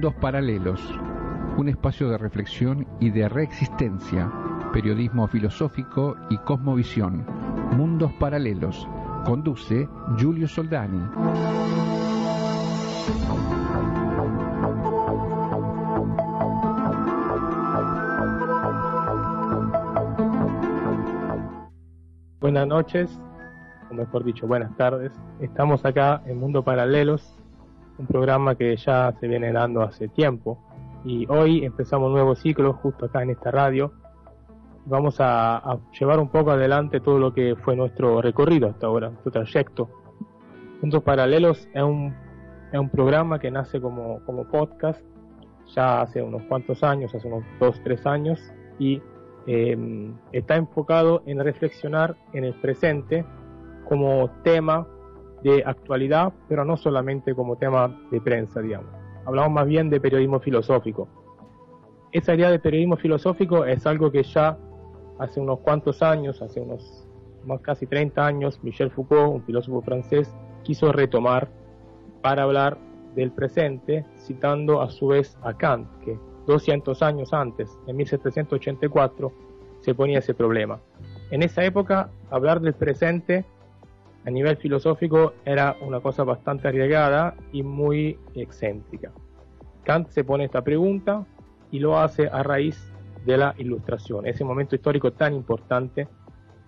Mundos Paralelos, un espacio de reflexión y de reexistencia, periodismo filosófico y cosmovisión. Mundos Paralelos, conduce Giulio Soldani. Buenas noches, o mejor dicho, buenas tardes. Estamos acá en Mundo Paralelos, un programa que ya se viene dando hace tiempo. Y hoy empezamos un nuevo ciclo justo acá en esta radio. Vamos a, llevar un poco adelante todo lo que fue nuestro recorrido hasta ahora, nuestro trayecto. Mundos Paralelos es un, es un programa que nace como, como podcast ya hace unos cuantos años, hace unos dos, tres años, y em, está enfocado en reflexionar en el presente como tema de actualidad, pero no solamente como tema de prensa, digamos. Hablamos más bien de periodismo filosófico. Esa idea de periodismo filosófico es algo que ya hace unos cuantos años, hace unos más casi 30 años, Michel Foucault, un filósofo francés, quiso retomar para hablar del presente, citando a su vez a Kant, que 200 años antes, en 1784, se ponía ese problema. En esa época, hablar del presente a nivel filosófico era una cosa bastante arriesgada y muy excéntrica. Kant se pone esta pregunta y lo hace a raíz de la ilustración, ese momento histórico tan importante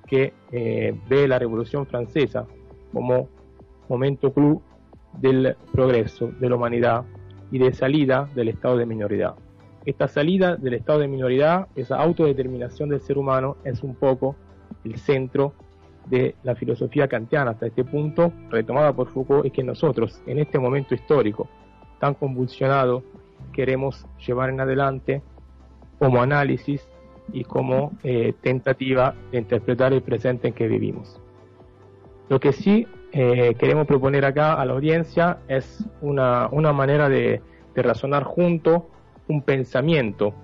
que eh, ve la Revolución Francesa como momento clou del progreso de la humanidad y de salida del estado de minoridad. Esta salida del estado de minoridad, esa autodeterminación del ser humano, es un poco el centro de la filosofía kantiana hasta este punto, retomada por Foucault, es que nosotros, en este momento histórico tan convulsionado, queremos llevar en adelante como análisis y como eh, tentativa de interpretar el presente en que vivimos. Lo que sí eh, queremos proponer acá a la audiencia es una, una manera de, de razonar junto un pensamiento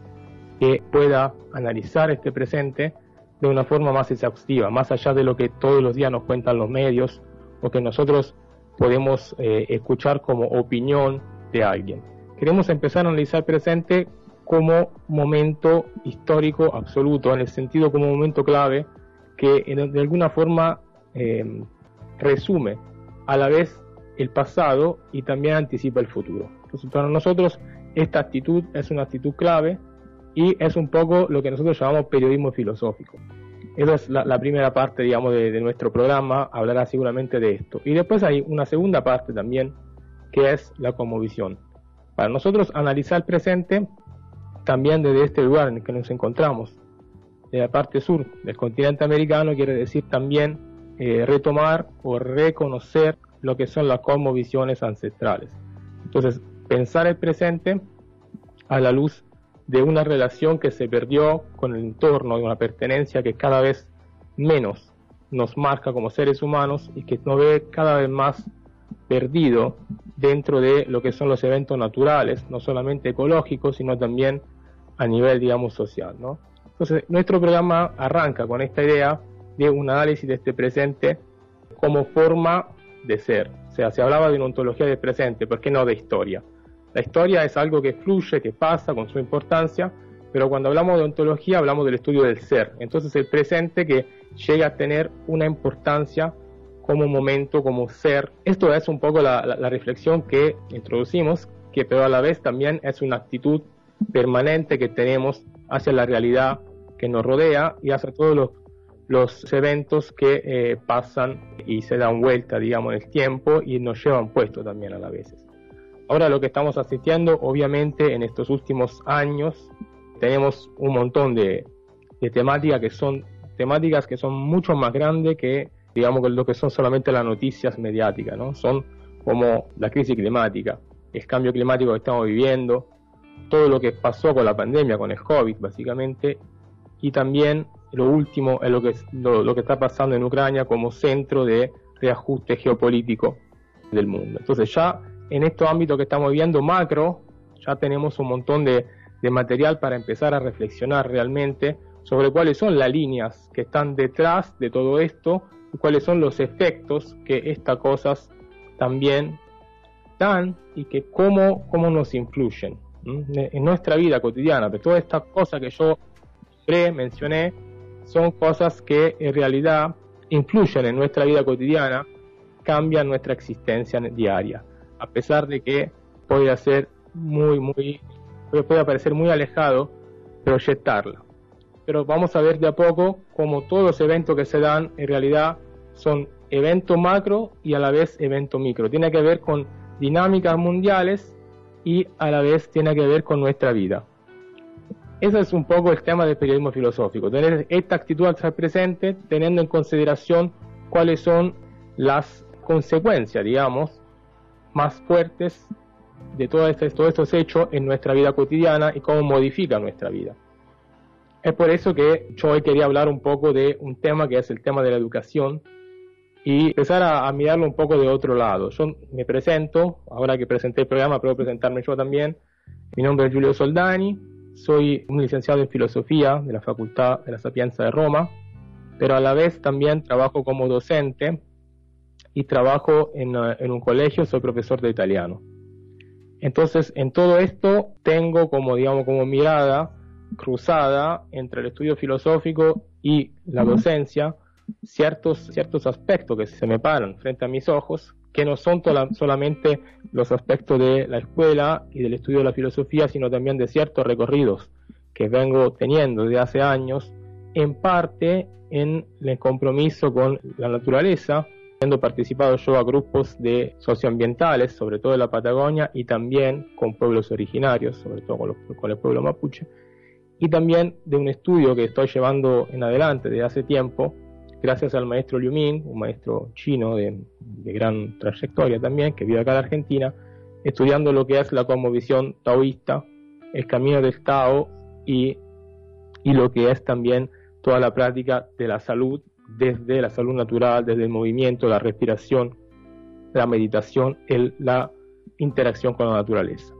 que pueda analizar este presente de una forma más exhaustiva, más allá de lo que todos los días nos cuentan los medios o que nosotros podemos eh, escuchar como opinión de alguien. Queremos empezar a analizar presente como momento histórico absoluto, en el sentido como momento clave que de alguna forma eh, resume a la vez el pasado y también anticipa el futuro. Entonces, para nosotros esta actitud es una actitud clave y es un poco lo que nosotros llamamos periodismo filosófico. Esa es la, primera parte, digamos, de, nuestro programa, hablará seguramente de esto. Y después hay una segunda parte también, que es la conmovisión. Para nosotros analizar el presente, también desde este lugar en el que nos encontramos, de la parte sur del continente americano, quiere decir también eh, retomar o reconocer lo que son las cosmovisiones ancestrales. Entonces, pensar el presente a la luz de una relación que se perdió con el entorno, de una pertenencia que cada vez menos nos marca como seres humanos y que nos ve cada vez más perdido dentro de lo que son los eventos naturales, no solamente ecológicos, sino también a nivel, digamos, social. Entonces, nuestro programa arranca con esta idea de un análisis de este presente como forma de ser. O sea, se hablaba de una ontología del presente, ¿por qué no de historia? La historia es algo que fluye, que pasa con su importancia, pero cuando hablamos de ontología hablamos del estudio del ser. Entonces el presente que llega a tener una importancia como momento, como ser. Esto es un poco la, reflexión que introducimos, que pero a la vez también es una actitud permanente que tenemos hacia la realidad que nos rodea y hacia todos los, eventos que eh, pasan y se dan vuelta, digamos, en el tiempo y nos llevan puesto también a la vez. Ahora lo que estamos asistiendo, obviamente, en estos últimos años, tenemos un montón de, temáticas que son temáticas que son mucho más grandes que, digamos, lo que son solamente las noticias mediáticas, ¿no? Son como la crisis climática, el cambio climático que estamos viviendo, todo lo que pasó con la pandemia, con el COVID, básicamente, y también lo último es lo que, lo que está pasando en Ucrania como centro de reajuste geopolítico del mundo. Entonces ya en estos ámbitos que estamos viendo macro, ya tenemos un montón de, material para empezar a reflexionar realmente sobre cuáles son las líneas que están detrás de todo esto y cuáles son los efectos que estas cosas también dan y que cómo, cómo nos influyen en nuestra vida cotidiana. Pero todas estas cosas que yo pre mencioné son cosas que en realidad influyen en nuestra vida cotidiana, cambian nuestra existencia diaria, a pesar de que puede ser muy, muy, puede parecer muy alejado proyectarla. Pero vamos a ver de a poco cómo todos los eventos que se dan en realidad son eventos macro y a la vez eventos micro. Tiene que ver con dinámicas mundiales y a la vez tiene que ver con nuestra vida. Ese es un poco el tema del periodismo filosófico, tener esta actitud al estar presente, teniendo en consideración cuáles son las consecuencias, digamos, más fuertes de todos estos, hechos en nuestra vida cotidiana y cómo modifica nuestra vida. Es por eso que yo hoy quería hablar un poco de un tema que es el tema de la educación y empezar a, mirarlo un poco de otro lado. Yo me presento, ahora que presenté el programa, puedo presentarme yo también. Mi nombre es Giulio Soldani, soy un licenciado en filosofía de la Facultad de la Sapienza de Roma, pero a la vez también trabajo como docente y trabajo en, eh, en un colegio, soy profesor de italiano. Entonces, en todo esto tengo como, digamos, como mirada cruzada entre el estudio filosófico y la docencia ciertos, ciertos aspectos que se me paran frente a mis ojos, que no son solamente los aspectos de la escuela y del estudio de la filosofía, sino también de ciertos recorridos que vengo teniendo desde hace años, en parte en el compromiso con la naturaleza, Habiendo participado yo a grupos de socioambientales, sobre todo de la Patagonia, y también con pueblos originarios, sobre todo con, con, el pueblo mapuche, y también de un estudio que estoy llevando en adelante desde hace tiempo, gracias al maestro Liu Ming, un maestro chino de, gran trayectoria también, que vive acá en Argentina, estudiando lo que es la cosmovisión taoísta, el camino del Tao y, y lo que es también toda la práctica de la salud desde la salud natural, desde el movimiento, la respiración, la meditación, el, la interacción con la naturaleza.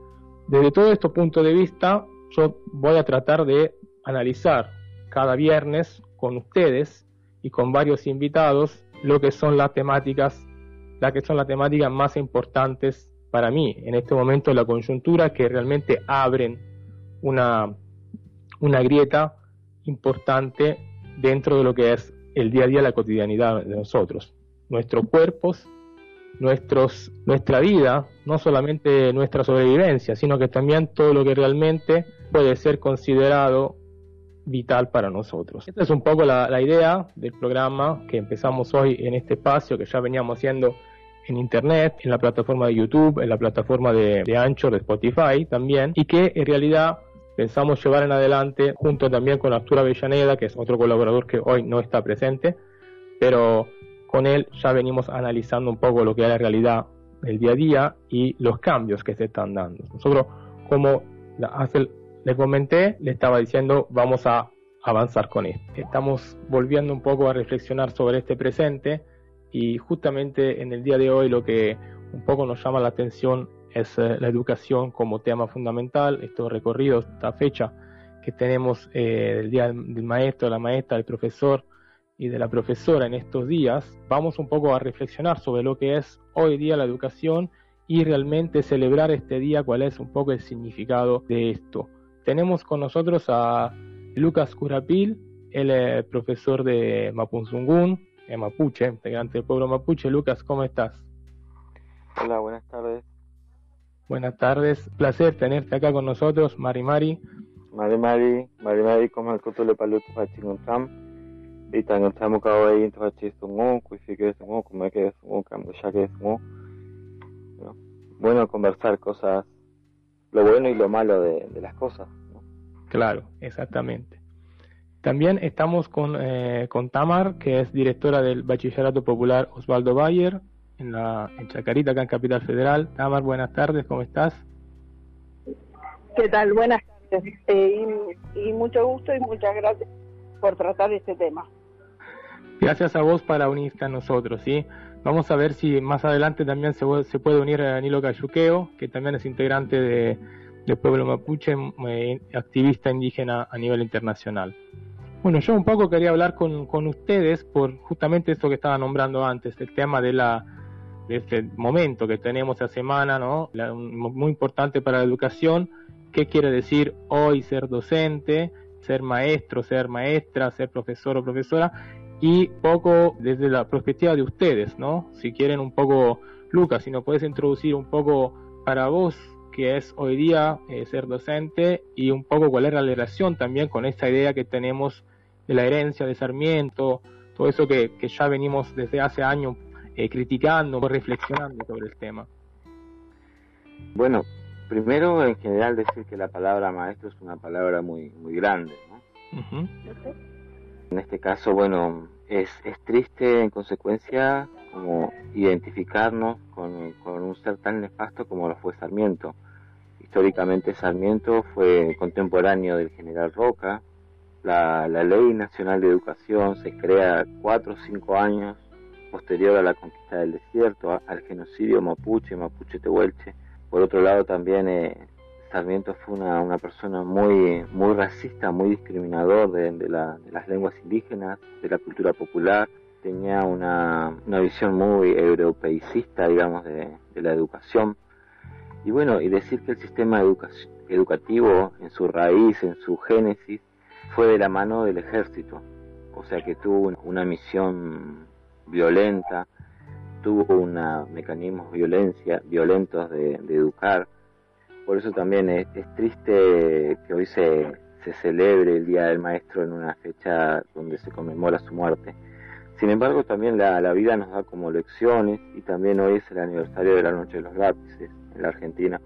Desde todos estos puntos de vista, yo voy a tratar de analizar cada viernes con ustedes y con varios invitados lo que son las temáticas, las que son las temáticas más importantes para mí en este momento la coyuntura que realmente abren una, una grieta importante dentro de lo que es el día a día, la cotidianidad de nosotros. Nuestros cuerpos, nuestros, nuestra vida, no solamente nuestra sobrevivencia, sino que también todo lo que realmente puede ser considerado vital para nosotros. Esta es un poco la, idea del programa que empezamos hoy en este espacio que ya veníamos haciendo en internet, en la plataforma de YouTube, en la plataforma de, de Anchor, de Spotify también, y que en realidad pensamos llevar en adelante, junto también con Arturo Avellaneda, que es otro colaborador que hoy no está presente, pero con él ya venimos analizando un poco lo que es la realidad del día a día y los cambios que se están dando. Nosotros, como le comenté, le estaba diciendo, vamos a avanzar con esto. Estamos volviendo un poco a reflexionar sobre este presente y justamente en el día de hoy lo que un poco nos llama la atención es eh, la educación como tema fundamental, estos recorridos, esta fecha que tenemos eh, del Día del Maestro, la Maestra, del Profesor y de la Profesora en estos días, vamos un poco a reflexionar sobre lo que es hoy día la educación y realmente celebrar este día, cuál es un poco el significado de esto. Tenemos con nosotros a Lucas Curapil, es profesor de Mapunzungún, en Mapuche, integrante del pueblo mapuche. Lucas, ¿cómo estás? Hola, buenas tardes. Buenas tardes, placer tenerte acá con nosotros, Mari Mari. Mari Mari, Mari Mari, como el cuto le paluto y tan entramos cada vez fachistungo, cuisi que es un como que es un cambio ya que es un bueno conversar cosas, lo bueno y lo malo de, de las cosas. Claro, exactamente. También estamos con, eh, con Tamar, que es directora del Bachillerato Popular Osvaldo Bayer, en, la, en Chacarita, acá en Capital Federal. Tamar, buenas tardes, ¿cómo estás? ¿Qué tal? Buenas tardes. Eh, y, mucho gusto y muchas gracias por tratar este tema. Gracias a vos para unirte a nosotros, ¿sí? Vamos a ver si más adelante también se, se puede unir a Danilo Cayuqueo, que también es integrante de, pueblo mapuche, eh, activista indígena a nivel internacional. Bueno, yo un poco quería hablar con, con ustedes por justamente esto que estaba nombrando antes, el tema de la este momento que tenemos esta semana, ¿no? muy importante para la educación, qué quiere decir hoy ser docente, ser maestro, ser maestra, ser profesor o profesora, y poco desde la perspectiva de ustedes, ¿no? Si quieren un poco, Lucas, si nos puedes introducir un poco para vos que es hoy día eh, ser docente y un poco cuál es la relación también con esta idea que tenemos de la herencia de Sarmiento, todo eso que, que ya venimos desde hace años eh, criticando, reflexionando sobre el tema. Bueno, primero en general decir que la palabra maestro es una palabra muy muy grande, ¿no? En este caso, bueno, es, es triste en consecuencia como identificarnos con, con, un ser tan nefasto como lo fue Sarmiento. Históricamente Sarmiento fue contemporáneo del general Roca. La, la Ley Nacional de Educación se crea cuatro o cinco años posterior a la conquista del desierto, al genocidio mapuche, mapuche tehuelche. Por otro lado también eh, Sarmiento fue una, una, persona muy, muy racista, muy discriminador de, la, de, las lenguas indígenas, de la cultura popular. Tenía una, una visión muy europeicista, digamos, de, de, la educación. Y bueno, y decir que el sistema educativo, en su raíz, en su génesis, fue de la mano del ejército. O sea que tuvo una misión violenta, tuvo unos mecanismos violencia, violentos de, educar. Por eso también es, triste que hoy se, celebre el Día del Maestro en una fecha donde se conmemora su muerte. Sin embargo, también la, la, vida nos da como lecciones y también hoy es el aniversario de la Noche de los Lápices en la Argentina.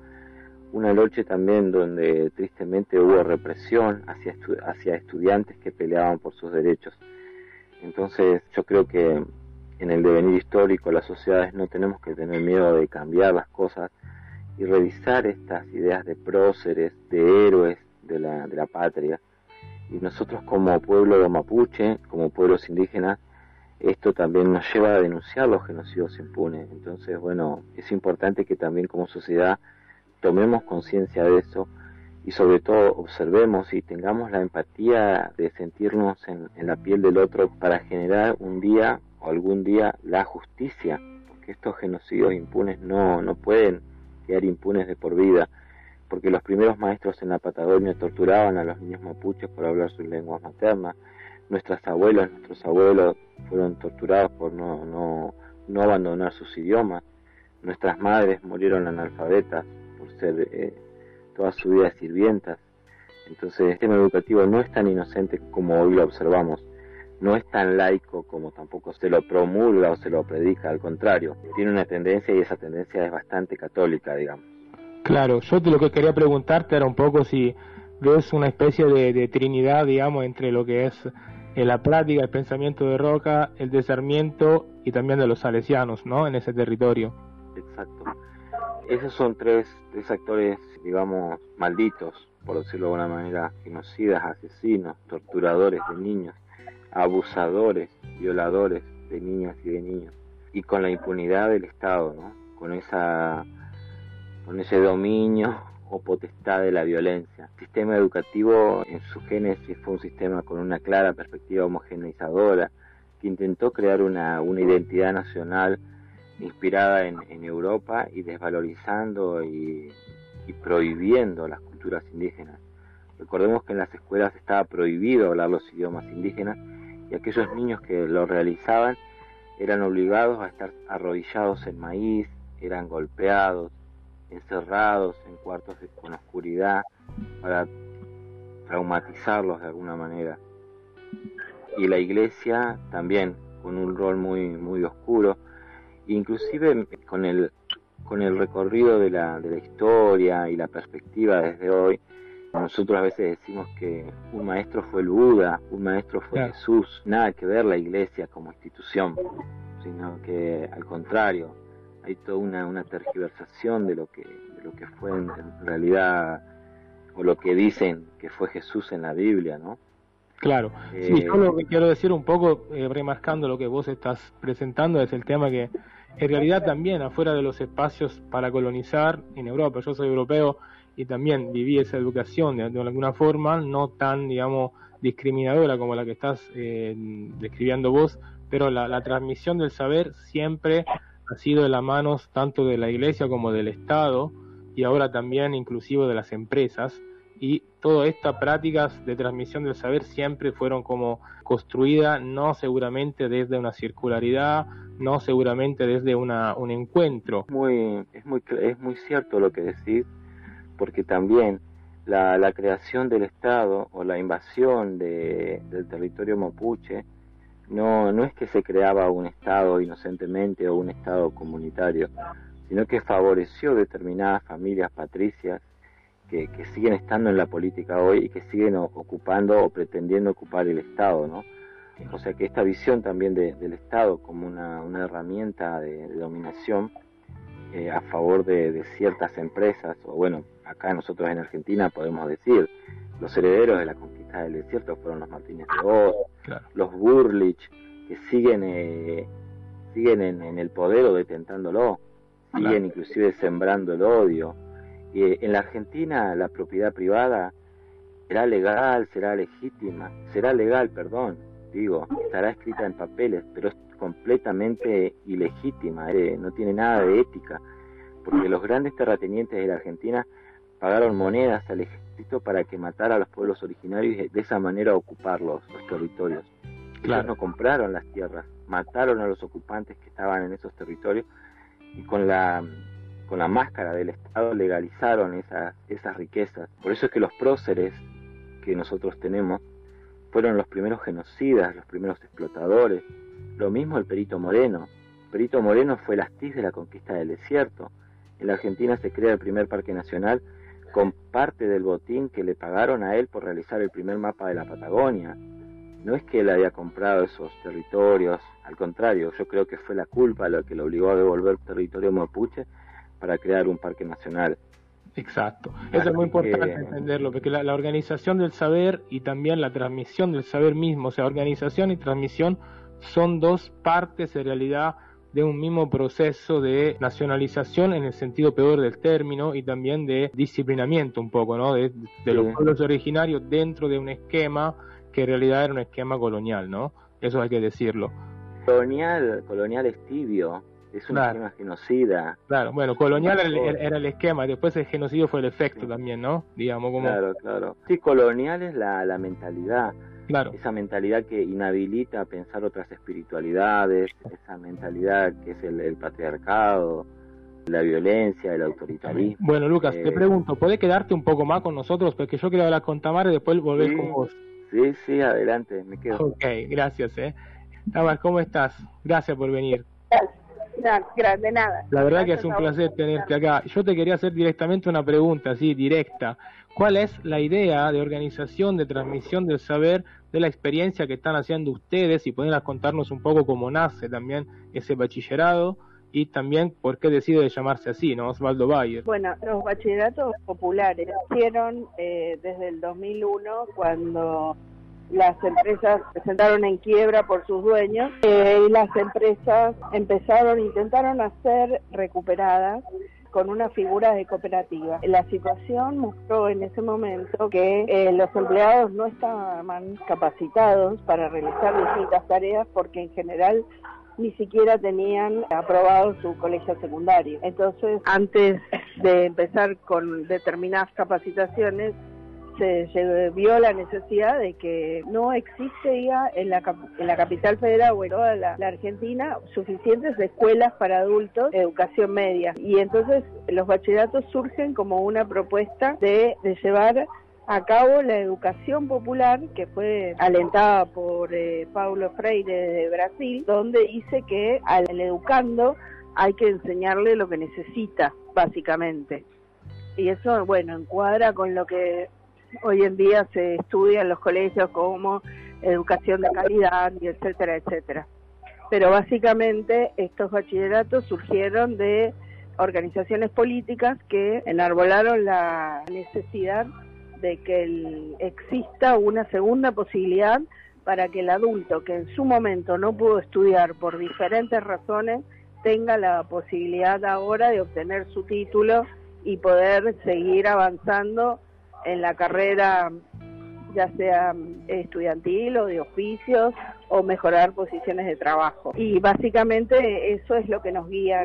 Una noche también donde tristemente hubo represión hacia, estu hacia estudiantes que peleaban por sus derechos. Entonces yo creo que en el devenir histórico las sociedades no tenemos que tener miedo de cambiar las cosas y revisar estas ideas de próceres, de héroes de la, de patria. Y nosotros como pueblo mapuche, como pueblos indígenas, esto también nos lleva a denunciar los genocidios impunes. Entonces, bueno, es importante que también como sociedad tomemos conciencia de eso y sobre todo observemos y tengamos la empatía de sentirnos en, la piel del otro para generar un día o algún día la justicia, porque estos genocidios impunes no, no pueden quedar impunes de por vida, porque los primeros maestros en la Patagonia torturaban a los niños mapuches por hablar sus lenguas maternas, nuestras abuelas, nuestros abuelos fueron torturados por no, no, no abandonar sus idiomas, nuestras madres murieron analfabetas por ser eh, toda su vida sirvientas, entonces el sistema educativo no es tan inocente como hoy lo observamos, no es tan laico como tampoco se lo promulga o se lo predica, al contrario, tiene una tendencia y esa tendencia es bastante católica, digamos. Claro, yo lo que quería preguntarte era un poco si ves una especie de, de trinidad, digamos, entre lo que es en la práctica el pensamiento de Roca, el de Sarmiento y también de los salesianos, ¿no? En ese territorio. Exacto. Esos son tres, tres actores, digamos, malditos, por decirlo de alguna manera, genocidas, asesinos, torturadores de niños abusadores, violadores de niñas y de niños, y con la impunidad del Estado, ¿no? con, esa, con ese dominio o potestad de la violencia. El sistema educativo en su génesis fue un sistema con una clara perspectiva homogeneizadora, que intentó crear una, una identidad nacional inspirada en, Europa y desvalorizando y, y prohibiendo las culturas indígenas. Recordemos que en las escuelas estaba prohibido hablar los idiomas indígenas y aquellos niños que lo realizaban eran obligados a estar arrodillados en maíz, eran golpeados, encerrados en cuartos con oscuridad para traumatizarlos de alguna manera. Y la iglesia también con un rol muy muy oscuro, inclusive con el con el recorrido de la, de la historia y la perspectiva desde hoy, nosotros a veces decimos que un maestro fue el Buda, un maestro fue claro. Jesús, nada que ver la iglesia como institución, sino que al contrario, hay toda una, una tergiversación de lo que, de lo que fue en, en, realidad, o lo que dicen que fue Jesús en la Biblia, ¿no? Claro, eh, sí, yo lo que quiero decir un poco, eh, remarcando lo que vos estás presentando, es el tema que en realidad también afuera de los espacios para colonizar en Europa, yo soy europeo, y también viví esa educación de, de, alguna forma, no tan, digamos, discriminadora como la que estás eh, describiendo vos, pero la, la, transmisión del saber siempre ha sido de las manos tanto de la Iglesia como del Estado y ahora también inclusive de las empresas y todas estas prácticas de transmisión del saber siempre fueron como construidas no seguramente desde una circularidad, no seguramente desde una, un encuentro. Muy, es, muy, es muy cierto lo que decís, porque también la, la creación del Estado o la invasión de, del territorio mapuche no, no es que se creaba un Estado inocentemente o un Estado comunitario, sino que favoreció determinadas familias patricias que, que, siguen estando en la política hoy y que siguen ocupando o pretendiendo ocupar el Estado, ¿no? O sea que esta visión también del Estado como una, una herramienta de, dominación eh, a favor de, ciertas empresas, o bueno, acá nosotros en Argentina podemos decir, los herederos de la conquista del desierto fueron los Martínez de Oz, los Burlich, que siguen, eh, siguen en, el poder o detentándolo, siguen inclusive sembrando el odio. Eh, en la Argentina la propiedad privada será legal, será legítima, será legal, perdón, digo, estará escrita en papeles, pero es completamente ilegítima, eh, no tiene nada de ética, porque los grandes terratenientes de la Argentina pagaron monedas al ejército para que matara a los pueblos originarios y de esa manera ocupar los, territorios. Claro. no compraron las tierras, mataron a los ocupantes que estaban en esos territorios y con la con la máscara del Estado legalizaron esas, esas riquezas. Por eso es que los próceres que nosotros tenemos fueron los primeros genocidas, los primeros explotadores. Lo mismo el Perito Moreno. Perito Moreno fue el astiz de la conquista del desierto. En la Argentina se crea el primer parque nacional con parte del botín que le pagaron a él por realizar el primer mapa de la Patagonia. No es que él haya comprado esos territorios, al contrario, yo creo que fue la culpa lo que lo obligó a devolver territorio mapuche para crear un parque nacional. Exacto. Eso es muy importante entenderlo, porque la, organización del saber y también la transmisión del saber mismo, o sea, organización y transmisión son dos partes en realidad de un mismo proceso de nacionalización en el sentido peor del término y también de disciplinamiento un poco, ¿no? De, los pueblos originarios dentro de un esquema que en realidad era un esquema colonial, ¿no? Eso hay que decirlo. Colonial, colonial es tibio, es un esquema genocida. Claro, bueno, colonial era el, esquema, después el genocidio fue el efecto también, ¿no? Digamos como... Claro, claro. Sí, colonial es la, la mentalidad. Claro. Esa mentalidad que inhabilita a pensar otras espiritualidades, esa mentalidad que es el, patriarcado, la violencia, el autoritarismo. Bueno, Lucas, te eh, pregunto, ¿puedes quedarte un poco más con nosotros? Porque yo quiero hablar con Tamara y después volver con vos. Sí, sí, adelante, me quedo. Ok, gracias, eh. Tamara, ¿cómo estás? Gracias por venir. Nada. La verdad que es un placer tenerte acá. Yo te quería hacer directamente una pregunta, así, directa. ¿Cuál es la idea de organización, de transmisión del saber, de la experiencia que están haciendo ustedes y podrías contarnos un poco cómo nace también ese bachillerado? y también por qué decide llamarse así, ¿no? Osvaldo Bayer. Bueno, los bachilleratos populares hicieron eh, desde el 2001 cuando las empresas se sentaron en quiebra por sus dueños eh, y las empresas empezaron, intentaron hacer recuperadas con una figura de cooperativa. La situación mostró en ese momento que eh, los empleados no estaban capacitados para realizar distintas tareas porque en general ni siquiera tenían aprobado su colegio secundario. Entonces, antes de empezar con determinadas capacitaciones, se, vio la necesidad de que no existe ya en la, en la capital federal o en toda la, Argentina suficientes escuelas para adultos de educación media. Y entonces los bachilleratos surgen como una propuesta de, de llevar a cabo la educación popular que fue alentada por eh, Paulo Freire de Brasil, donde dice que al educando hay que enseñarle lo que necesita, básicamente. Y eso, bueno, encuadra con lo que hoy en día se estudia en los colegios como educación de calidad y etcétera, etcétera. Pero básicamente estos bachilleratos surgieron de organizaciones políticas que enarbolaron la necesidad de que exista una segunda posibilidad para que el adulto que en su momento no pudo estudiar por diferentes razones tenga la posibilidad ahora de obtener su título y poder seguir avanzando en la carrera ya sea estudiantil o de oficios o mejorar posiciones de trabajo. Y básicamente eso es lo que nos guía.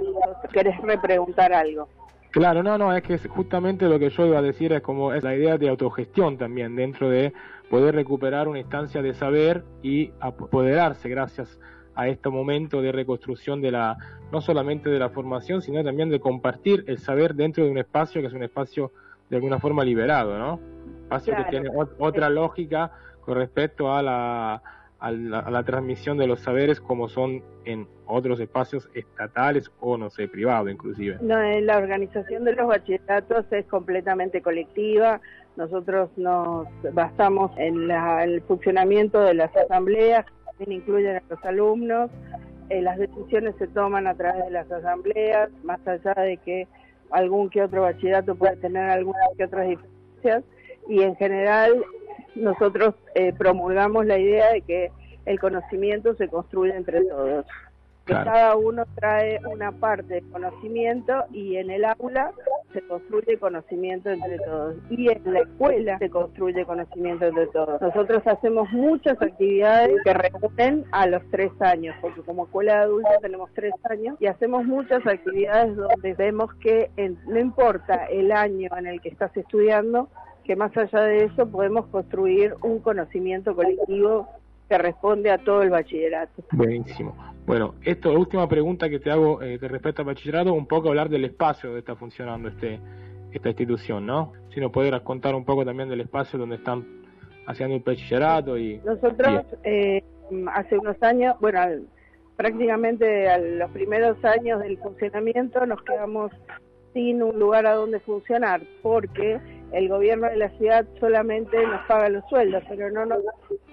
¿Querés repreguntar algo? Claro, no, no, es que justamente lo que yo iba a decir es como es la idea de autogestión también dentro de poder recuperar una instancia de saber y apoderarse gracias a este momento de reconstrucción de la no solamente de la formación, sino también de compartir el saber dentro de un espacio que es un espacio de alguna forma liberado, ¿no? Espacio que tiene otra lógica con respecto a la a la, transmisión de los saberes como son en otros espacios estatales o, no sé, privados inclusive. No, la organización de los bachilleratos es completamente colectiva. Nosotros nos basamos en el funcionamiento de las asambleas, que también incluyen a los alumnos. Eh, las decisiones se toman a través de las asambleas, más allá de que algún que otro bachillerato puede tener algunas que otras diferencias. Y en general nosotros eh, promulgamos la idea de que el conocimiento se construye entre todos. Que cada uno trae una parte de conocimiento y en el aula se construye conocimiento entre todos. Y en la escuela se construye conocimiento entre todos. Nosotros hacemos muchas actividades que reúnen a los tres años, porque como escuela de adultos tenemos tres años y hacemos muchas actividades donde vemos que no importa el año en el que estás estudiando, que más allá de eso podemos construir un conocimiento colectivo que responde a todo el bachillerato. Buenísimo. Bueno, esto, última pregunta que te hago eh, respecto al bachillerato, un poco hablar del espacio donde está funcionando este esta institución, ¿no? Si nos puedes contar un poco también del espacio donde están haciendo el bachillerato y... Nosotros eh, hace unos años, bueno, prácticamente a los primeros años del funcionamiento nos quedamos sin un lugar a donde funcionar, porque el gobierno de la ciudad solamente nos paga los sueldos, pero no nos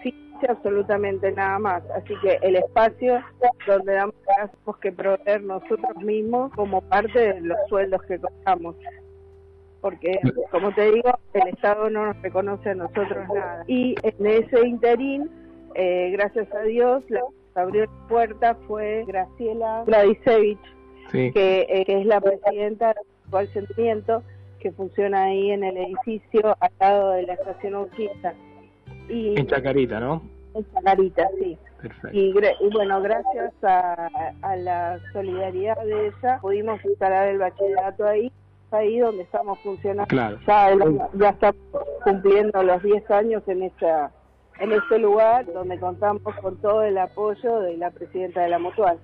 dice absolutamente nada más. Así que el espacio donde damos tenemos que proveer nosotros mismos como parte de los sueldos que cobramos. Porque, como te digo, el Estado no nos reconoce a nosotros nada. Y en ese interín, eh, gracias a Dios, la que abrió la puerta fue Graciela Gradisevich, que, eh, que es la presidenta del actual sentimiento que funciona ahí en el edificio al lado de la estación Urquiza. Y, en Chacarita, ¿no? En Chacarita, sí. Perfecto. Y, bueno, gracias a, la solidaridad de ella pudimos instalar el bachillerato ahí, ahí donde estamos funcionando. Claro. Ya, ya estamos cumpliendo los 10 años en esta en este lugar donde contamos con todo el apoyo de la presidenta de la Mutual.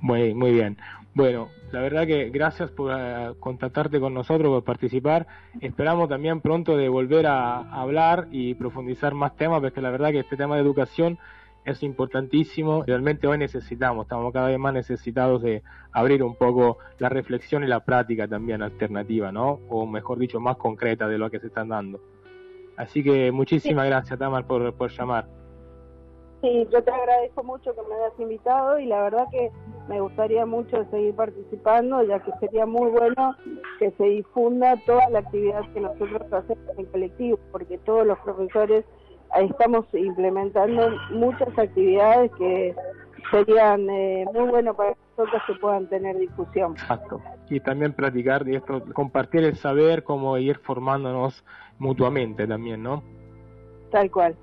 Muy, muy bien. Bueno, la verdad que gracias por eh, contactarte con nosotros, por participar. Esperamos también pronto de volver a, hablar y profundizar más temas, porque la verdad que este tema de educación es importantísimo. Realmente hoy necesitamos, estamos cada vez más necesitados de abrir un poco la reflexión y la práctica también alternativa, ¿no? O mejor dicho, más concreta de lo que se están dando. Así que muchísimas gracias, Tamar, por, por llamar. Sí, yo te agradezco mucho que me hayas invitado y la verdad que me gustaría mucho seguir participando, ya que sería muy bueno que se difunda toda la actividad que nosotros hacemos en colectivo, porque todos los profesores estamos implementando muchas actividades que serían eh, muy bueno para nosotros que puedan tener discusión. Exacto. Y también practicar esto, compartir el saber, como ir formándonos mutuamente también, ¿no? Tal cual.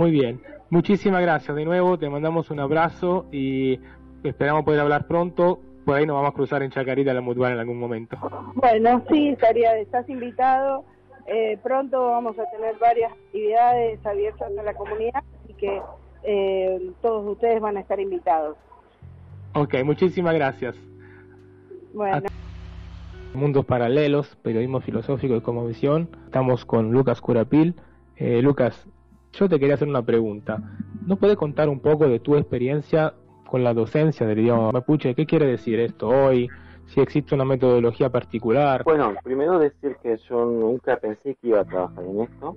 Muy bien. Muchísimas gracias de nuevo, te mandamos un abrazo y esperamos poder hablar pronto. Por ahí nos vamos a cruzar en Chacarita la Mutual en algún momento. Bueno, sí, estaría, estás invitado. Eh, pronto vamos a tener varias actividades abiertas a la comunidad y que eh, todos ustedes van a estar invitados. Ok, muchísimas gracias. Bueno. Mundos Paralelos, Periodismo Filosófico y como visión. Estamos con Lucas Curapil. Eh, Lucas, yo te quería hacer una pregunta. ¿No puedes contar un poco de tu experiencia con la docencia del idioma mapuche? ¿Qué quiere decir esto hoy? Si existe una metodología particular. Bueno, primero decir que yo nunca pensé que iba a trabajar en esto.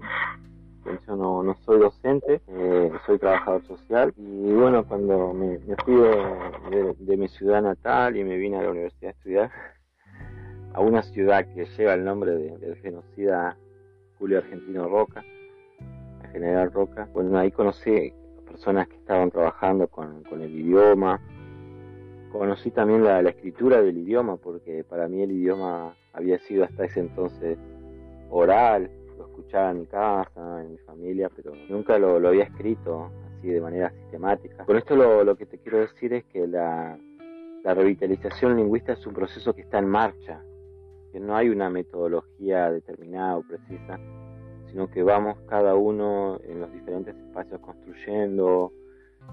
Yo no, no soy docente, eh, soy trabajador social. Y bueno, cuando me, fui de, mi ciudad natal y me vine a la universidad a estudiar, a una ciudad que lleva el nombre del genocida Julio Argentino Roca, General Roca. Bueno, ahí conocí personas que estaban trabajando con, el idioma. Conocí también la, escritura del idioma, porque para mí el idioma había sido hasta ese entonces oral, lo escuchaba en mi casa, en mi familia, pero nunca lo, había escrito así de manera sistemática. Con esto lo, lo que te quiero decir es que la, la revitalización lingüística es un proceso que está en marcha, que no hay una metodología determinada o precisa, sino que vamos cada uno en los diferentes espacios construyendo,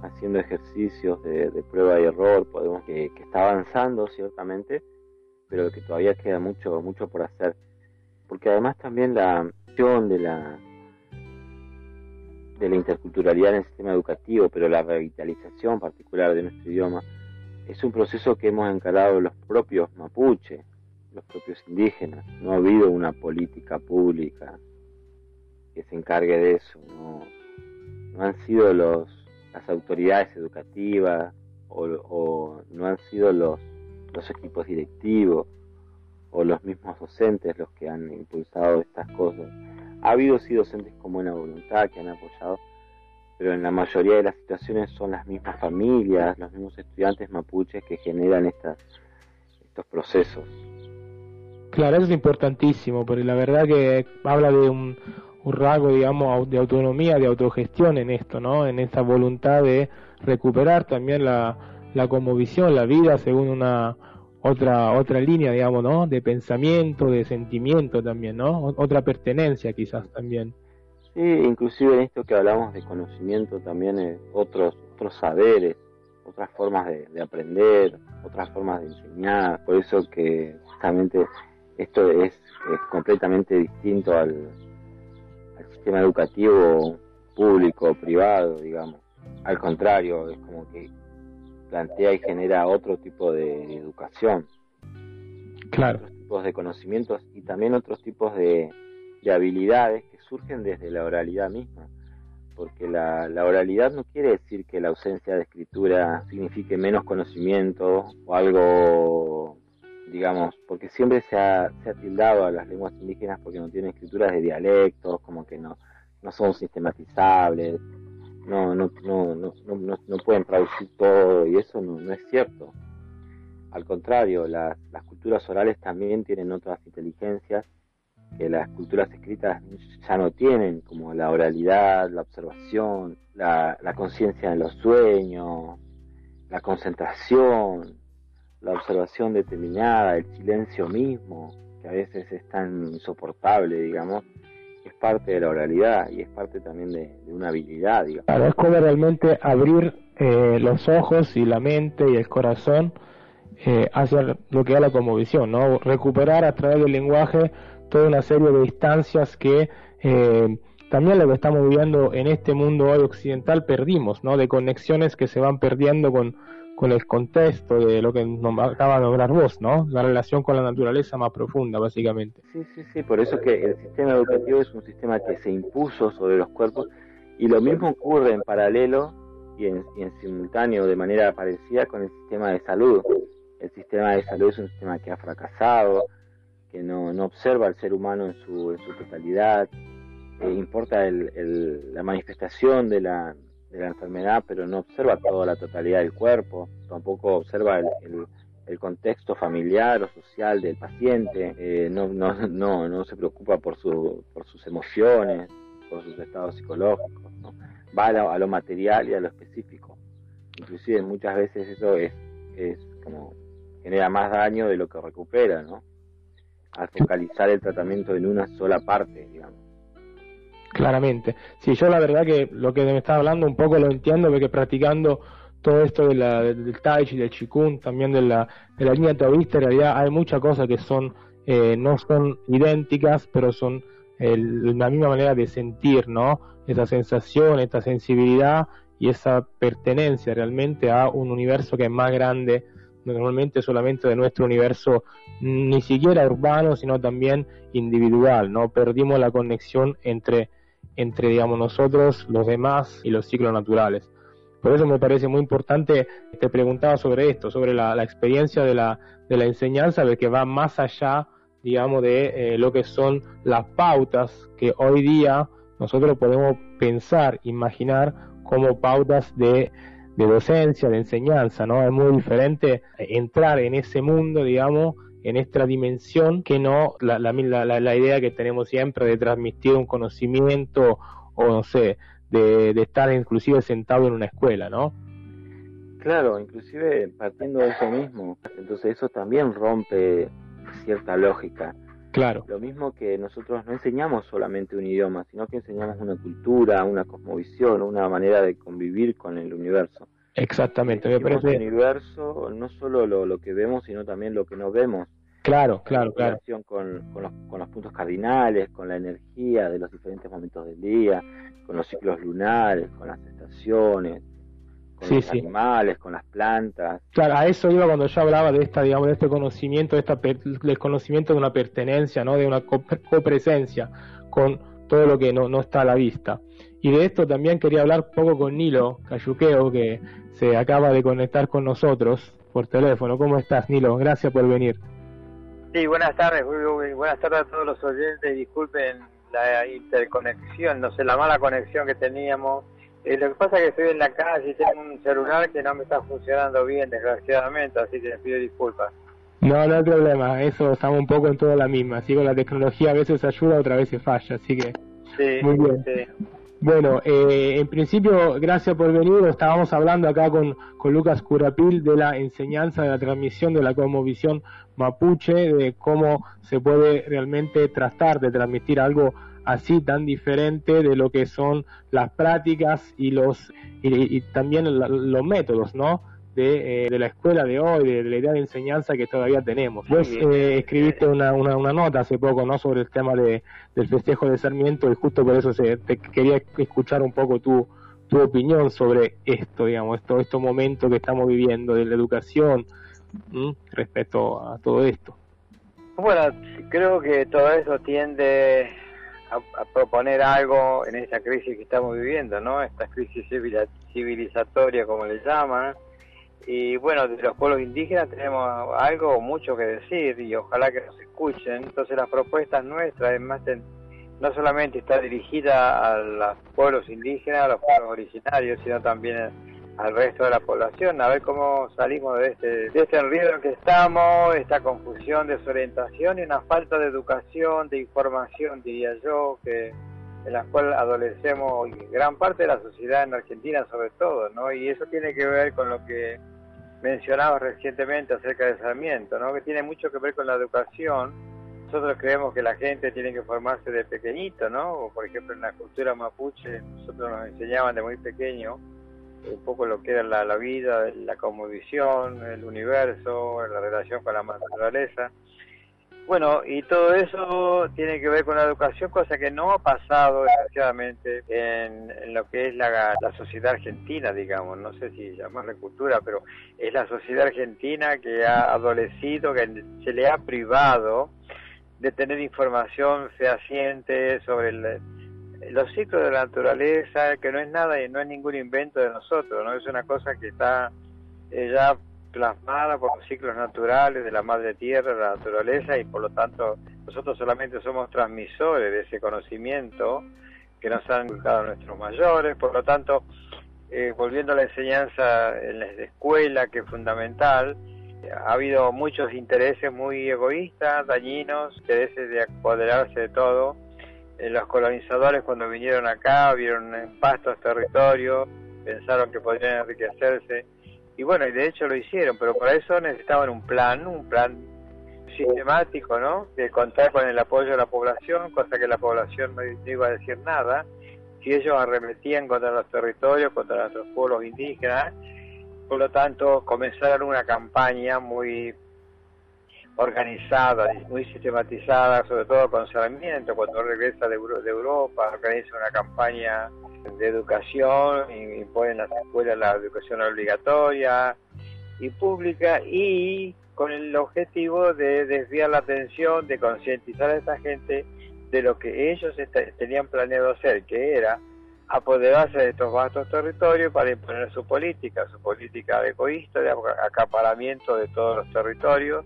haciendo ejercicios de, prueba y error, podemos que, está avanzando ciertamente, pero que todavía queda mucho mucho por hacer, porque además también la acción de la de la interculturalidad en el sistema educativo, pero la revitalización particular de nuestro idioma es un proceso que hemos encarado los propios mapuches, los propios indígenas. No ha habido una política pública que se encargue de eso. No, no han sido los, las autoridades educativas o, no han sido los, los equipos directivos o los mismos docentes los que han impulsado estas cosas. Ha habido sí docentes con buena voluntad que han apoyado, pero en la mayoría de las situaciones son las mismas familias, los mismos estudiantes mapuches que generan estas, estos procesos. Claro, eso es importantísimo, porque la verdad que habla de un, un rasgo, digamos, de autonomía, de autogestión en esto, ¿no? En esa voluntad de recuperar también la, la visión, la vida según una otra otra línea, digamos, ¿no? De pensamiento, de sentimiento también, ¿no? Otra pertenencia quizás también. Sí, inclusive en esto que hablamos de conocimiento también eh, otros otros saberes, otras formas de, aprender, otras formas de enseñar. Por eso que justamente esto es, completamente distinto al, sistema educativo público, privado, digamos. Al contrario, es como que plantea y genera otro tipo de educación. Claro. Otros tipos de conocimientos y también otros tipos de, de habilidades que surgen desde la oralidad misma. Porque la, la, oralidad no quiere decir que la ausencia de escritura signifique menos conocimiento o algo, digamos, porque siempre se ha, se tildado a las lenguas indígenas porque no tienen escrituras de dialectos, como que no, no son sistematizables, no, no, no, no, no, no pueden traducir todo y eso no, no es cierto. Al contrario, las, las culturas orales también tienen otras inteligencias que las culturas escritas ya no tienen, como la oralidad, la observación, la, la conciencia de los sueños, la concentración, la observación determinada, el silencio mismo, que a veces es tan insoportable, digamos, es parte de la oralidad y es parte también de, una habilidad, digamos. Claro, es realmente abrir eh, los ojos y la mente y el corazón eh, hacia lo que es la conmovisión, ¿no? Recuperar a través del lenguaje toda una serie de instancias que eh, también lo que estamos viviendo en este mundo hoy occidental perdimos, ¿no? De conexiones que se van perdiendo con, con el contexto de lo que nos acaba de nombrar vos, ¿no? La relación con la naturaleza más profunda, básicamente. Sí, sí, sí, por eso que el sistema educativo es un sistema que se impuso sobre los cuerpos y lo mismo ocurre en paralelo y en, simultáneo de manera parecida con el sistema de salud. El sistema de salud es un sistema que ha fracasado, que no, no observa al ser humano en su, en su totalidad, eh, importa el, la manifestación de la, de la enfermedad, pero no observa toda la totalidad del cuerpo, tampoco observa el, el, contexto familiar o social del paciente, eh, no, no, no, no se preocupa por, su, por sus emociones, por sus estados psicológicos, ¿no? va a lo, a lo, material y a lo específico. Inclusive muchas veces eso es, es como genera más daño de lo que recupera, ¿no? Al focalizar el tratamiento en una sola parte, digamos. Claramente. Sí, yo la verdad que lo que me está hablando un poco lo entiendo, porque practicando todo esto de la, del Tai Chi, del Chikun, también de la, de la línea taoísta, en realidad hay muchas cosas que son eh, no son idénticas, pero son la misma manera de sentir, ¿no? Esa sensación, esta sensibilidad y esa pertenencia realmente a un universo que es más grande, normalmente solamente de nuestro universo, ni siquiera urbano, sino también individual, ¿no? Perdimos la conexión entre entre, digamos, nosotros, los demás y los ciclos naturales. Por eso me parece muy importante, te preguntaba sobre esto, sobre la, experiencia de la, de la enseñanza, de que va más allá, digamos, de eh, lo que son las pautas que hoy día nosotros podemos pensar, imaginar como pautas de, de docencia, de enseñanza, ¿no? Es muy diferente entrar en ese mundo, digamos, en esta dimensión que no la, la, la, la, idea que tenemos siempre de transmitir un conocimiento o no sé, de, de estar inclusive sentado en una escuela, ¿no? Claro, inclusive partiendo de eso mismo, entonces eso también rompe cierta lógica. Claro. Lo mismo que nosotros no enseñamos solamente un idioma, sino que enseñamos una cultura, una cosmovisión, una manera de convivir con el universo. Exactamente, me Decimos parece. universo no solo lo, lo que vemos, sino también lo que no vemos. Claro, claro, en claro. relación con, con, los, con los puntos cardinales, con la energía de los diferentes momentos del día, con los ciclos lunares, con las estaciones, con Sí, los sí. animales, con las plantas. Claro, a eso iba cuando yo hablaba de esta, digamos, de este conocimiento, de esta per- del conocimiento de una pertenencia, ¿no? De una co- copresencia con todo lo que no, no está a la vista. Y de esto también quería hablar un poco con Nilo Cayuqueo, que se acaba de conectar con nosotros por teléfono. ¿Cómo estás, Nilo? Gracias por venir. Sí, buenas tardes, buenas tardes a todos los oyentes. Disculpen la interconexión, no sé, la mala conexión que teníamos. Eh, lo que pasa es que estoy en la calle y tengo un celular que no me está funcionando bien, desgraciadamente, así que les pido disculpas. No, no hay problema, eso estamos un poco en toda la misma. Así con la tecnología a veces ayuda, otras veces falla, así que Sí, Muy bien. sí. Bueno, eh, en principio, gracias por venir. Estábamos hablando acá con, con Lucas Curapil de la enseñanza de la transmisión de la cosmovisión mapuche, de cómo se puede realmente tratar de transmitir algo así tan diferente de lo que son las prácticas y los y, también los métodos, ¿no? De, eh, de la escuela de hoy, de, de la idea de enseñanza que todavía tenemos. Vos Sí. eh, escribiste una, una, una nota hace poco, ¿no? Sobre el tema de, del festejo de Sarmiento y justo por eso se, te quería escuchar un poco tu, tu opinión sobre esto, digamos, esto, estos momentos que estamos viviendo de la educación ¿m? respecto a todo esto. Bueno, creo que todo eso tiende a, a proponer algo en esta crisis que estamos viviendo, ¿no? Esta crisis civilizatoria, como le llaman. Y bueno, de los pueblos indígenas tenemos algo mucho que decir y ojalá que nos escuchen. Entonces las propuestas nuestras, además, no solamente está dirigida a los pueblos indígenas, a los pueblos originarios, sino también al resto de la población, a ver cómo salimos de este, de este enredo en que estamos, esta confusión, desorientación y una falta de educación, de información, diría yo, que en la cual adolecemos y gran parte de la sociedad en Argentina sobre todo, ¿no? Y eso tiene que ver con lo que mencionaba recientemente acerca de Sarmiento, ¿no? Que tiene mucho que ver con la educación. Nosotros creemos que la gente tiene que formarse de pequeñito, ¿no? O, por ejemplo, en la cultura mapuche, nosotros nos enseñaban de muy pequeño un poco lo que era la, la vida, la cosmovisión, el universo, la relación con la naturaleza. Bueno, y todo eso tiene que ver con la educación, cosa que no ha pasado desgraciadamente en, lo que es la, la sociedad argentina, digamos, no sé si llamarle cultura, pero es la sociedad argentina que ha adolecido, que se le ha privado de tener información fehaciente sobre el, los ciclos de la naturaleza, que no es nada y no es ningún invento de nosotros, no es una cosa que está eh, ya plasmada por los ciclos naturales de la madre tierra, de la naturaleza, y por lo tanto nosotros solamente somos transmisores de ese conocimiento que nos han inculcado nuestros mayores, por lo tanto, eh, volviendo a la enseñanza en la escuela, que es fundamental, ha habido muchos intereses muy egoístas, dañinos, intereses de apoderarse de todo. Eh, los colonizadores cuando vinieron acá vieron en pastos territorios, pensaron que podrían enriquecerse y bueno, y de hecho lo hicieron, pero para eso necesitaban un plan, un plan sistemático, ¿no? De contar con el apoyo de la población, cosa que la población no iba a decir nada. Si ellos arremetían contra los territorios, contra nuestros pueblos indígenas, por lo tanto comenzaron una campaña muy organizada, muy sistematizada, sobre todo con Sarmiento, cuando regresa de, Euro de Europa, organiza una campaña de educación, impone en las escuelas la educación obligatoria y pública y con el objetivo de desviar la atención, de concientizar a esta gente de lo que ellos tenían planeado hacer, que era apoderarse de estos vastos territorios para imponer su política, su política egoísta de acaparamiento de todos los territorios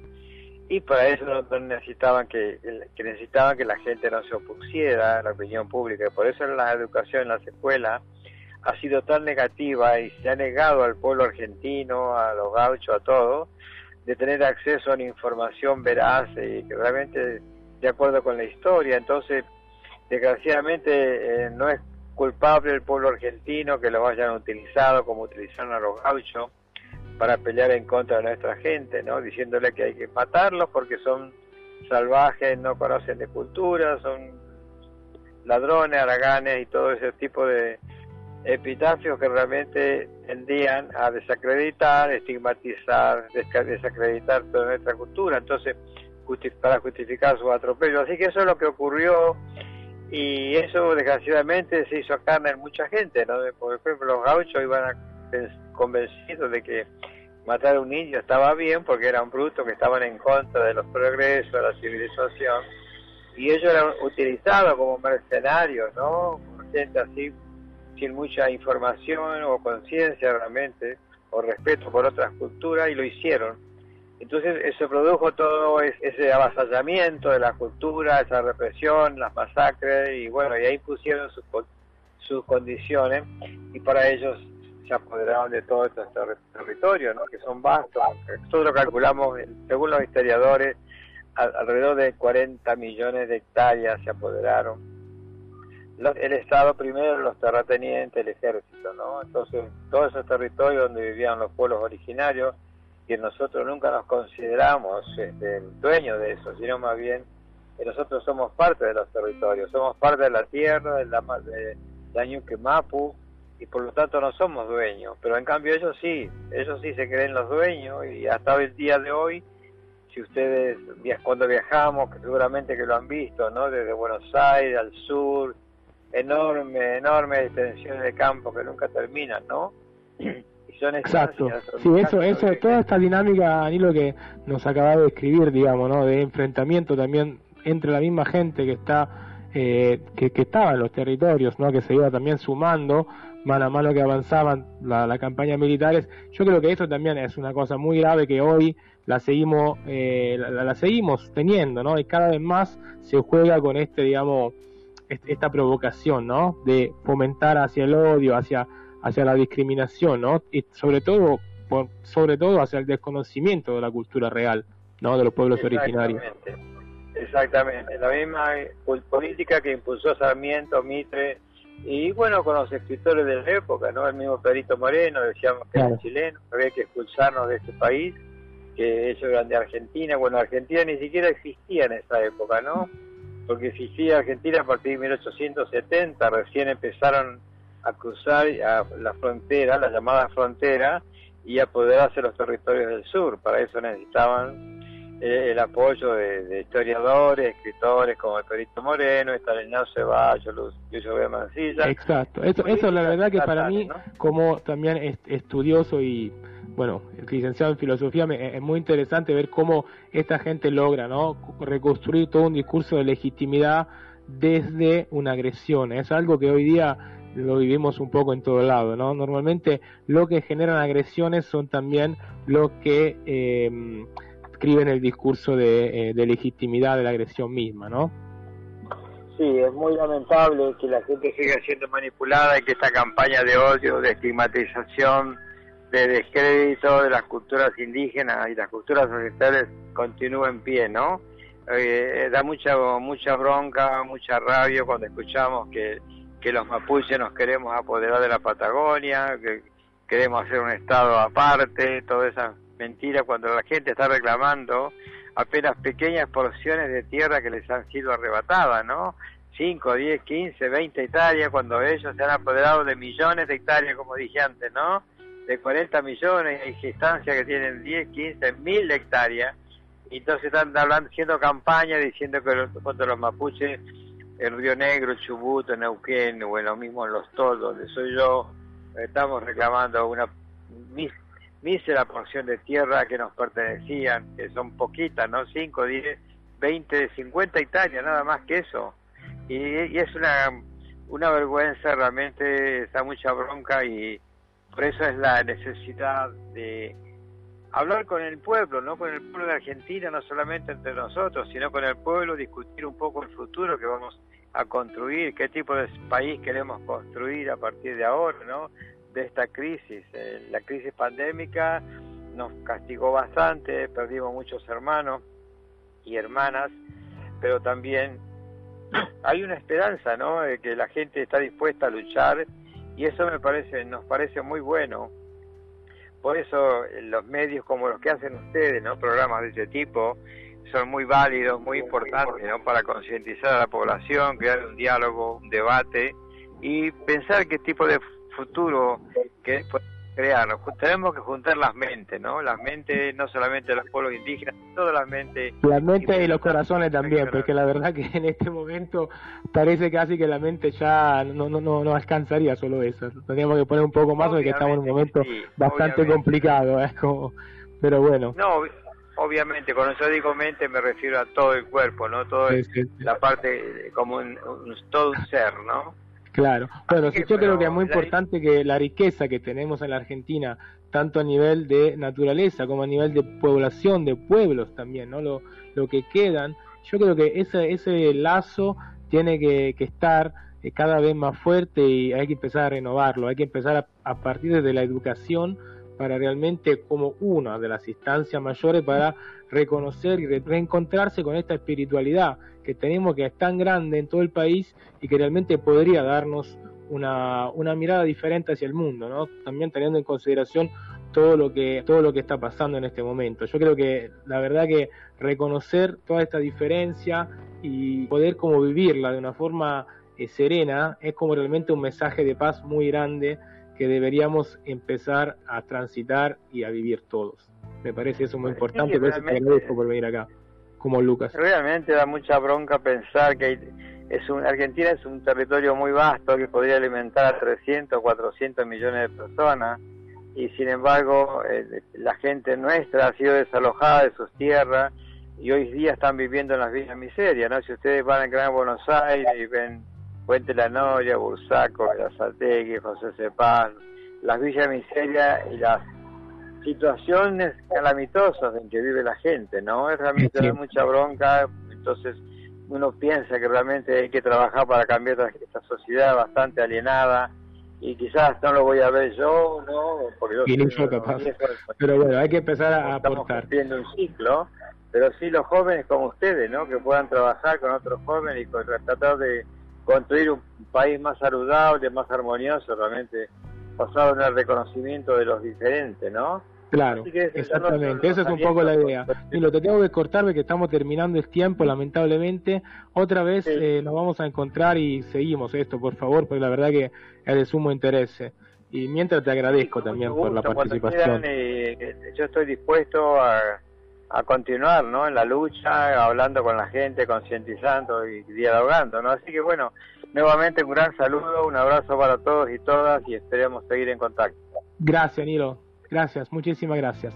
y para eso necesitaban que, que necesitaban que la gente no se opusiera a la opinión pública. Por eso la educación en las escuelas ha sido tan negativa y se ha negado al pueblo argentino, a los gauchos, a todos, de tener acceso a una información veraz y que realmente de acuerdo con la historia. Entonces, desgraciadamente, eh, no es culpable el pueblo argentino que lo hayan utilizado como utilizaron a los gauchos para pelear en contra de nuestra gente, ¿no? Diciéndole que hay que matarlos porque son salvajes, no conocen de cultura, son ladrones, haraganes y todo ese tipo de epitafios que realmente tendían a desacreditar, estigmatizar, desacreditar toda nuestra cultura. Entonces, para justificar su atropello. Así que eso es lo que ocurrió y eso desgraciadamente se hizo carne en mucha gente, ¿no? Por ejemplo, los gauchos iban convencidos de que matar a un niño estaba bien porque eran brutos que estaban en contra de los progresos, de la civilización y ellos eran utilizados como mercenarios, ¿no? Gente así sin mucha información o conciencia realmente o respeto por otras culturas y lo hicieron entonces se produjo todo ese avasallamiento de la cultura, esa represión, las masacres, y bueno, y ahí pusieron sus, sus condiciones, y para ellos se apoderaron de todos estos territorios, ¿no? que son vastos. Nosotros calculamos, según los historiadores, alrededor de 40 millones de hectáreas se apoderaron. el Estado primero, los terratenientes, el ejército, ¿no? Entonces, todos esos territorios donde vivían los pueblos originarios, que nosotros nunca nos consideramos este, dueños de eso, sino más bien que nosotros somos parte de los territorios, somos parte de la tierra, de la, de Mapu, y por lo tanto no somos dueños, pero en cambio ellos sí, ellos sí se creen los dueños y hasta el día de hoy, si ustedes cuando viajamos, que seguramente que lo han visto, ¿no? Desde Buenos Aires al sur, enorme, enorme extensiones de campo que nunca terminan, ¿no? Exacto. Sí, eso, eso, toda esta dinámica, lo que nos acaba de escribir, digamos, ¿no? De enfrentamiento también entre la misma gente que está, eh, que, que estaba en los territorios, ¿no? Que se iba también sumando mano a mano que avanzaban la, la campaña militares. Yo creo que eso también es una cosa muy grave que hoy la seguimos, eh, la, la, seguimos teniendo, ¿no? Y cada vez más se juega con este, digamos, esta provocación, ¿no? De fomentar hacia el odio, hacia hacia la discriminación, ¿no? Y sobre todo, por, sobre todo hacia el desconocimiento de la cultura real, ¿no? De los pueblos originarios. Exactamente, la misma política que impulsó Sarmiento, Mitre, y bueno, con los escritores de la época, ¿no? El mismo Perito Moreno, decíamos que era chileno, había que expulsarnos de este país, que ellos eran de Argentina, bueno, Argentina ni siquiera existía en esa época, ¿no? Porque existía Argentina a partir de 1870, recién empezaron a cruzar a la frontera, la llamada frontera, y apoderarse los territorios del sur. Para eso necesitaban el apoyo de, historiadores, escritores como el Perito Moreno, Estanislao Ceballos, Lucio B. Mancilla. Exacto, eso, eso la verdad que para mí, como también estudioso y bueno, licenciado en filosofía, me, es muy interesante ver cómo esta gente logra, ¿no? Reconstruir todo un discurso de legitimidad desde una agresión. Es algo que hoy día lo vivimos un poco en todo lado, ¿no? Normalmente lo que generan agresiones son también lo que eh, escriben el discurso de, eh, de, legitimidad de la agresión misma, ¿no? Sí, es muy lamentable que la gente siga siendo manipulada y que esta campaña de odio, de estigmatización, de descrédito de las culturas indígenas y las culturas occidentales continúe en pie, ¿no? Eh, da mucha mucha bronca, mucha rabia cuando escuchamos que que los mapuches nos queremos apoderar de la Patagonia, que queremos hacer un estado aparte, toda esa mentira cuando la gente está reclamando apenas pequeñas porciones de tierra que les han sido arrebatadas, ¿no? 5, 10, 15, 20 hectáreas, cuando ellos se han apoderado de millones de hectáreas, como dije antes, ¿no? De 40 millones, hay instancias que tienen 10, 15, mil hectáreas, y entonces están hablando, haciendo campaña diciendo que contra los mapuches el Río Negro, Chubut, Neuquén o en lo mismo en Los Toldos, donde soy yo, estamos reclamando una mísera porción de tierra que nos pertenecían, que son poquitas, ¿no? 5, 10, 20, 50 hectáreas, nada más que eso. Y, y es una, una vergüenza, realmente está mucha bronca y por eso es la necesidad de hablar con el pueblo, no con el pueblo de Argentina, no solamente entre nosotros, sino con el pueblo, discutir un poco el futuro que vamos a construir, qué tipo de país queremos construir a partir de ahora, ¿no? De esta crisis. Eh, la crisis pandémica nos castigó bastante, perdimos muchos hermanos y hermanas, pero también hay una esperanza, ¿no? De que la gente está dispuesta a luchar y eso me parece, nos parece muy bueno. Por eso los medios como los que hacen ustedes, ¿no? Programas de ese tipo son muy válidos, muy importantes, ¿no? Para concientizar a la población, crear un diálogo, un debate y pensar qué tipo de futuro que crear. Tenemos que juntar las mentes, ¿no? Las mentes, no solamente de los pueblos indígenas, todas las mentes. Las mentes y los corazones también, porque la verdad que en este momento parece casi que la mente ya no no no, no alcanzaría solo eso. Tendríamos que poner un poco más porque estamos en un momento bastante complicado, ¿eh? Como, pero bueno. No, obviamente, cuando yo digo mente me refiero a todo el cuerpo, ¿no? Todo la parte como un, todo un ser, ¿no? Claro, bueno, sí, yo creo que es muy importante que la riqueza que tenemos en la Argentina, tanto a nivel de naturaleza como a nivel de población, de pueblos también, ¿no? Lo, lo que quedan, yo creo que ese, ese lazo tiene que, que estar eh, cada vez más fuerte y hay que empezar a renovarlo, hay que empezar a, a partir de la educación para realmente como una de las instancias mayores para reconocer y reencontrarse con esta espiritualidad que tenemos que es tan grande en todo el país y que realmente podría darnos una, una mirada diferente hacia el mundo, ¿no? También teniendo en consideración todo lo que todo lo que está pasando en este momento. Yo creo que la verdad que reconocer toda esta diferencia y poder como vivirla de una forma eh, serena es como realmente un mensaje de paz muy grande que deberíamos empezar a transitar y a vivir todos. Me parece eso muy importante, por eso te agradezco por venir acá, como Lucas. Realmente da mucha bronca pensar que es un, Argentina es un territorio muy vasto que podría alimentar a 300 o 400 millones de personas y sin embargo eh, la gente nuestra ha sido desalojada de sus tierras y hoy día están viviendo en las villas miseria, ¿no? Si ustedes van a Gran Buenos Aires y ven Puente La Noria, Bursaco, Sategui, José Cepaz, las villas miseria y las situaciones calamitosas en que vive la gente, ¿no? Es realmente mucha bronca, entonces uno piensa que realmente hay que trabajar para cambiar esta sociedad bastante alienada y quizás no lo voy a ver yo, ¿no? Porque yo capaz. pero bueno, hay que empezar a aportar. Estamos un ciclo, pero sí los jóvenes como ustedes, ¿no? Que puedan trabajar con otros jóvenes y tratar de construir un país más saludable, más armonioso, realmente basado en el reconocimiento de los diferentes, ¿no? Claro, exactamente, esa es un poco la idea. Y lo te tengo que cortar porque estamos terminando el tiempo, lamentablemente. Otra vez eh, nos vamos a encontrar y seguimos esto, por favor, porque la verdad que es de sumo interés. Y mientras te agradezco también por la participación. Eh, yo estoy dispuesto a, a continuar ¿no? en la lucha, hablando con la gente, concientizando y dialogando. ¿no? Así que bueno, nuevamente un gran saludo, un abrazo para todos y todas y esperemos seguir en contacto. Gracias, Nilo. Gracias, muchísimas gracias.